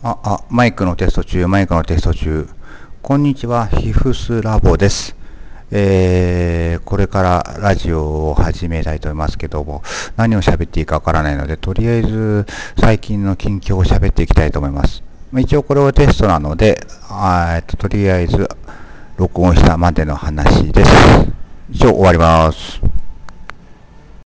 あ、あ、マイクのテスト中、マイクのテスト中。こんにちは、ヒフスラボです。えー、これからラジオを始めたいと思いますけども、何を喋っていいかわからないので、とりあえず最近の近況を喋っていきたいと思います。一応これはテストなので、あえっと、とりあえず録音したまでの話です。以上終わります。